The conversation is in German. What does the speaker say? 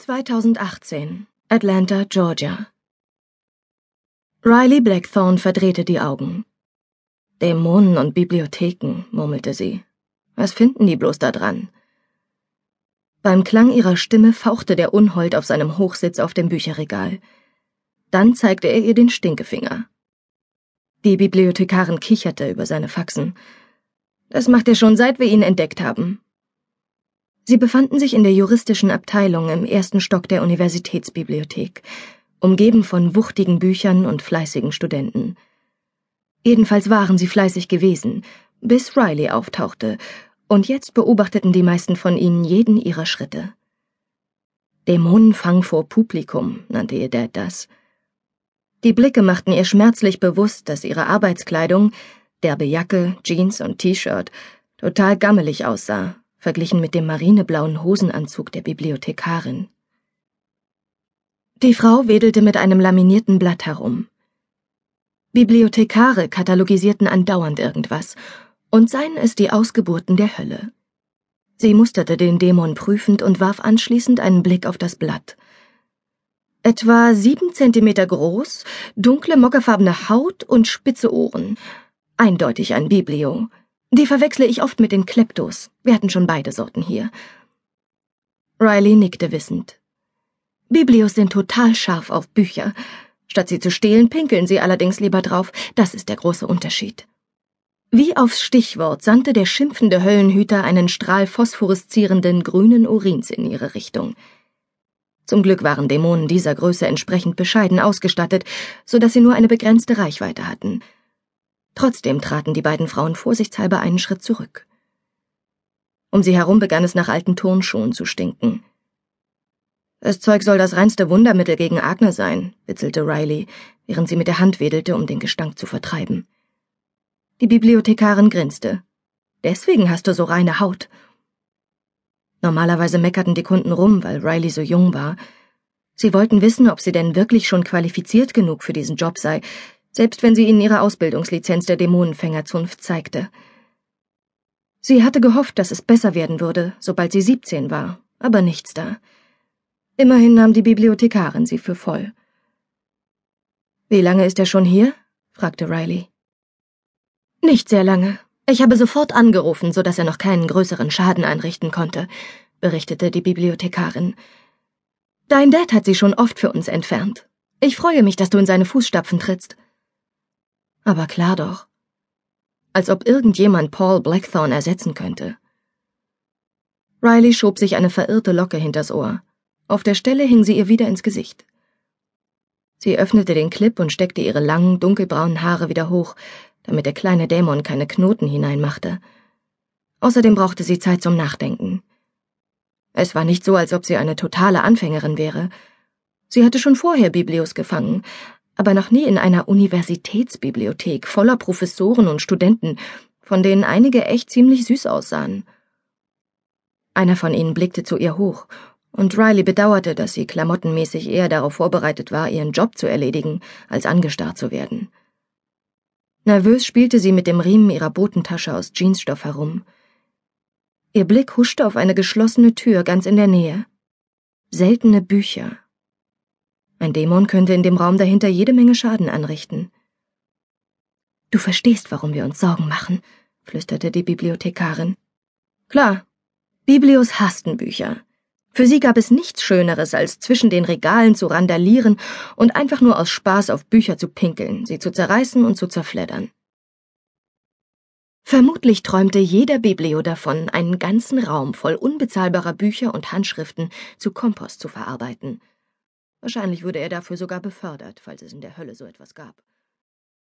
2018, Atlanta, Georgia. Riley Blackthorne verdrehte die Augen. Dämonen und Bibliotheken, murmelte sie. Was finden die bloß da dran? Beim Klang ihrer Stimme fauchte der Unhold auf seinem Hochsitz auf dem Bücherregal. Dann zeigte er ihr den Stinkefinger. Die Bibliothekarin kicherte über seine Faxen. Das macht er schon seit wir ihn entdeckt haben. Sie befanden sich in der juristischen Abteilung im ersten Stock der Universitätsbibliothek, umgeben von wuchtigen Büchern und fleißigen Studenten. Jedenfalls waren sie fleißig gewesen, bis Riley auftauchte, und jetzt beobachteten die meisten von ihnen jeden ihrer Schritte. Dämonenfang vor Publikum, nannte ihr Dad das. Die Blicke machten ihr schmerzlich bewusst, dass ihre Arbeitskleidung, derbe Jacke, Jeans und T-Shirt, total gammelig aussah verglichen mit dem marineblauen Hosenanzug der Bibliothekarin. Die Frau wedelte mit einem laminierten Blatt herum. Bibliothekare katalogisierten andauernd irgendwas, und seien es die Ausgeburten der Hölle. Sie musterte den Dämon prüfend und warf anschließend einen Blick auf das Blatt. Etwa sieben Zentimeter groß, dunkle mockerfarbene Haut und spitze Ohren. Eindeutig ein Biblio. Die verwechsle ich oft mit den Kleptos. Wir hatten schon beide Sorten hier. Riley nickte wissend. Biblios sind total scharf auf Bücher. Statt sie zu stehlen, pinkeln sie allerdings lieber drauf. Das ist der große Unterschied. Wie aufs Stichwort sandte der schimpfende Höllenhüter einen Strahl phosphoreszierenden grünen Urins in ihre Richtung. Zum Glück waren Dämonen dieser Größe entsprechend bescheiden ausgestattet, so dass sie nur eine begrenzte Reichweite hatten – Trotzdem traten die beiden Frauen vorsichtshalber einen Schritt zurück. Um sie herum begann es nach alten Turnschuhen zu stinken. Das Zeug soll das reinste Wundermittel gegen Agne sein, witzelte Riley, während sie mit der Hand wedelte, um den Gestank zu vertreiben. Die Bibliothekarin grinste. Deswegen hast du so reine Haut. Normalerweise meckerten die Kunden rum, weil Riley so jung war. Sie wollten wissen, ob sie denn wirklich schon qualifiziert genug für diesen Job sei, selbst wenn sie ihnen ihre Ausbildungslizenz der Dämonenfängerzunft zeigte. Sie hatte gehofft, dass es besser werden würde, sobald sie siebzehn war, aber nichts da. Immerhin nahm die Bibliothekarin sie für voll. Wie lange ist er schon hier? fragte Riley. Nicht sehr lange. Ich habe sofort angerufen, so dass er noch keinen größeren Schaden einrichten konnte, berichtete die Bibliothekarin. Dein Dad hat sie schon oft für uns entfernt. Ich freue mich, dass du in seine Fußstapfen trittst. Aber klar doch. Als ob irgendjemand Paul Blackthorne ersetzen könnte. Riley schob sich eine verirrte Locke hinters Ohr. Auf der Stelle hing sie ihr wieder ins Gesicht. Sie öffnete den Clip und steckte ihre langen, dunkelbraunen Haare wieder hoch, damit der kleine Dämon keine Knoten hineinmachte. Außerdem brauchte sie Zeit zum Nachdenken. Es war nicht so, als ob sie eine totale Anfängerin wäre. Sie hatte schon vorher Biblios gefangen, aber noch nie in einer Universitätsbibliothek voller Professoren und Studenten, von denen einige echt ziemlich süß aussahen. Einer von ihnen blickte zu ihr hoch, und Riley bedauerte, dass sie klamottenmäßig eher darauf vorbereitet war, ihren Job zu erledigen, als angestarrt zu werden. Nervös spielte sie mit dem Riemen ihrer Botentasche aus Jeansstoff herum. Ihr Blick huschte auf eine geschlossene Tür ganz in der Nähe. Seltene Bücher, ein Dämon könnte in dem Raum dahinter jede Menge Schaden anrichten. Du verstehst, warum wir uns Sorgen machen, flüsterte die Bibliothekarin. Klar. Biblios hassten Bücher. Für sie gab es nichts Schöneres, als zwischen den Regalen zu randalieren und einfach nur aus Spaß auf Bücher zu pinkeln, sie zu zerreißen und zu zerfleddern. Vermutlich träumte jeder Biblio davon, einen ganzen Raum voll unbezahlbarer Bücher und Handschriften zu Kompost zu verarbeiten. Wahrscheinlich wurde er dafür sogar befördert, falls es in der Hölle so etwas gab.